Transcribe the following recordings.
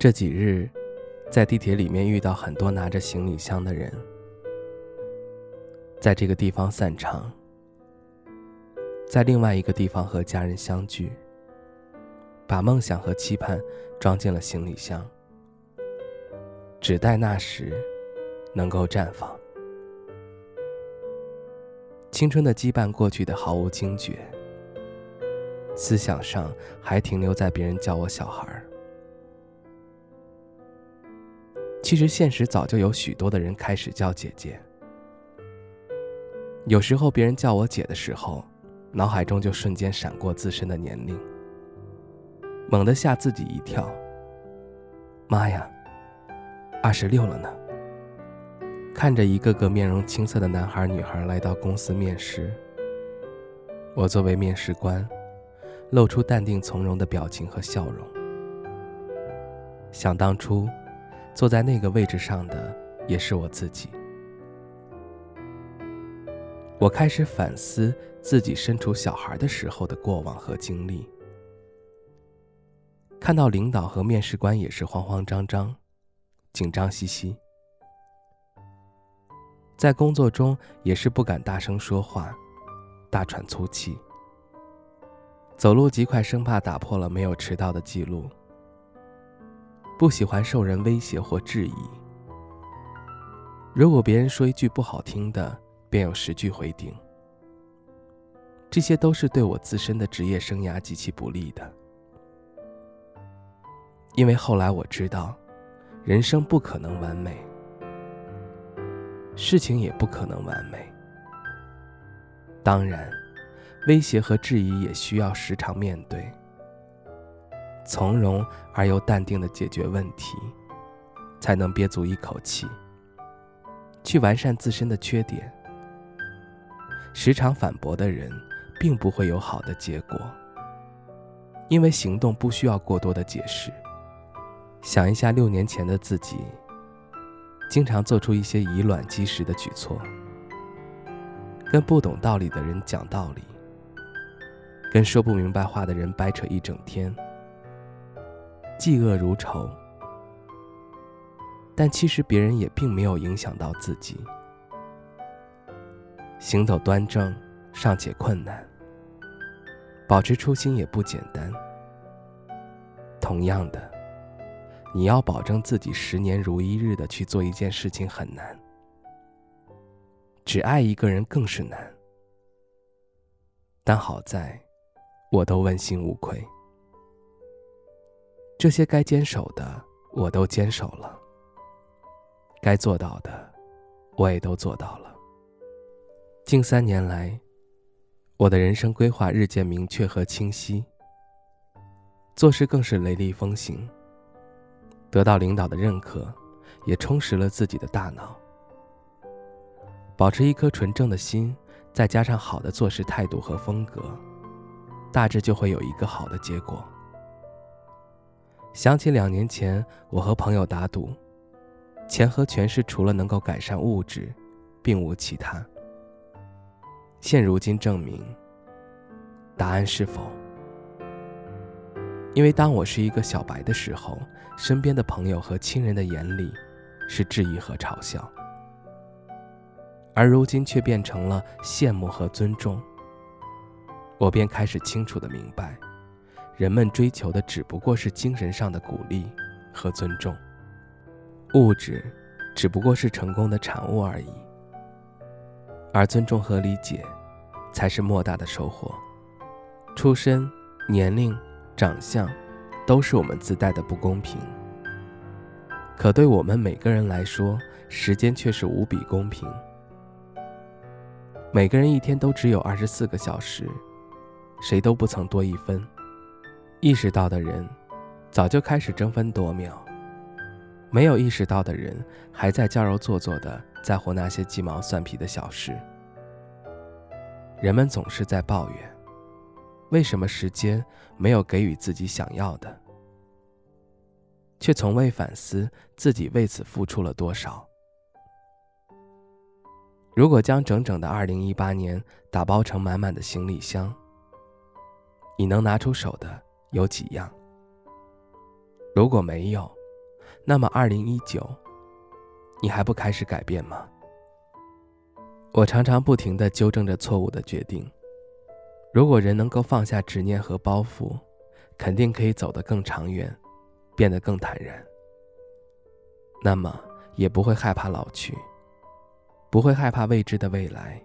这几日，在地铁里面遇到很多拿着行李箱的人，在这个地方散场，在另外一个地方和家人相聚，把梦想和期盼装进了行李箱，只待那时能够绽放。青春的羁绊过去的毫无惊觉，思想上还停留在别人叫我小孩儿。其实，现实早就有许多的人开始叫姐姐。有时候，别人叫我姐的时候，脑海中就瞬间闪过自身的年龄，猛地吓自己一跳。妈呀，二十六了呢！看着一个个面容青涩的男孩女孩来到公司面试，我作为面试官，露出淡定从容的表情和笑容。想当初。坐在那个位置上的也是我自己。我开始反思自己身处小孩的时候的过往和经历，看到领导和面试官也是慌慌张张、紧张兮兮，在工作中也是不敢大声说话、大喘粗气，走路极快，生怕打破了没有迟到的记录。不喜欢受人威胁或质疑。如果别人说一句不好听的，便有十句回顶。这些都是对我自身的职业生涯极其不利的。因为后来我知道，人生不可能完美，事情也不可能完美。当然，威胁和质疑也需要时常面对。从容而又淡定的解决问题，才能憋足一口气，去完善自身的缺点。时常反驳的人，并不会有好的结果，因为行动不需要过多的解释。想一下六年前的自己，经常做出一些以卵击石的举措，跟不懂道理的人讲道理，跟说不明白话的人掰扯一整天。嫉恶如仇，但其实别人也并没有影响到自己。行走端正尚且困难，保持初心也不简单。同样的，你要保证自己十年如一日的去做一件事情很难，只爱一个人更是难。但好在，我都问心无愧。这些该坚守的，我都坚守了；该做到的，我也都做到了。近三年来，我的人生规划日渐明确和清晰，做事更是雷厉风行。得到领导的认可，也充实了自己的大脑。保持一颗纯正的心，再加上好的做事态度和风格，大致就会有一个好的结果。想起两年前，我和朋友打赌，钱和权势除了能够改善物质，并无其他。现如今证明，答案是否？因为当我是一个小白的时候，身边的朋友和亲人的眼里是质疑和嘲笑，而如今却变成了羡慕和尊重，我便开始清楚的明白。人们追求的只不过是精神上的鼓励和尊重，物质只不过是成功的产物而已，而尊重和理解才是莫大的收获。出身、年龄、长相，都是我们自带的不公平，可对我们每个人来说，时间却是无比公平。每个人一天都只有二十四个小时，谁都不曾多一分。意识到的人，早就开始争分夺秒；没有意识到的人，还在矫揉做作的在乎那些鸡毛蒜皮的小事。人们总是在抱怨，为什么时间没有给予自己想要的，却从未反思自己为此付出了多少。如果将整整的2018年打包成满满的行李箱，你能拿出手的？有几样？如果没有，那么二零一九，你还不开始改变吗？我常常不停地纠正着错误的决定。如果人能够放下执念和包袱，肯定可以走得更长远，变得更坦然。那么也不会害怕老去，不会害怕未知的未来，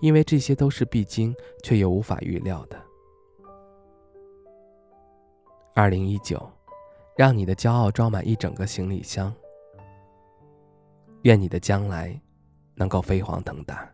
因为这些都是必经却又无法预料的。二零一九，让你的骄傲装满一整个行李箱。愿你的将来能够飞黄腾达。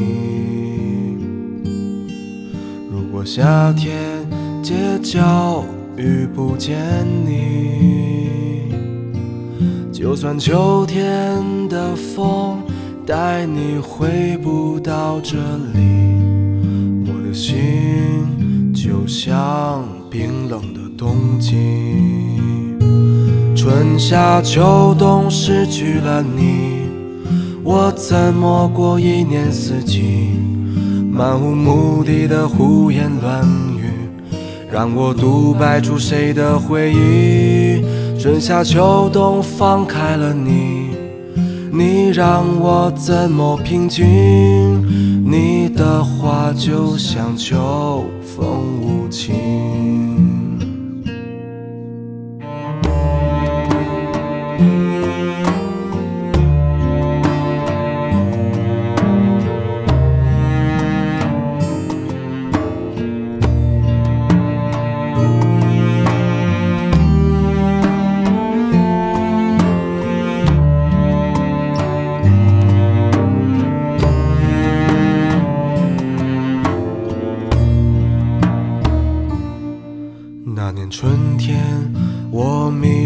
夏天街角遇不见你，就算秋天的风带你回不到这里，我的心就像冰冷的冬季。春夏秋冬失去了你，我怎么过一年四季？漫无目的的胡言乱语，让我独白出谁的回忆？春夏秋冬放开了你，你让我怎么平静？你的话就像秋风无情。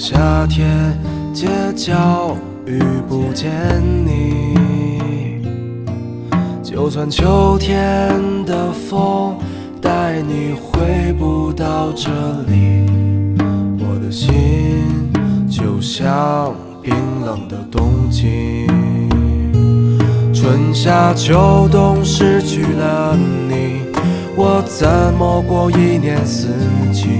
夏天街角遇不见你，就算秋天的风带你回不到这里，我的心就像冰冷的冬季。春夏秋冬失去了你，我怎么过一年四季？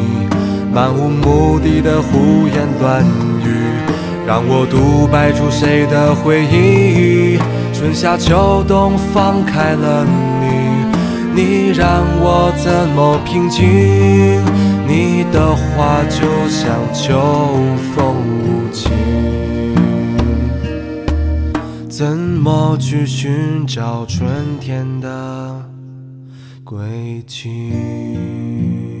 漫无目的的胡言乱语，让我独白出谁的回忆？春夏秋冬放开了你，你让我怎么平静？你的话就像秋风无情。怎么去寻找春天的轨迹？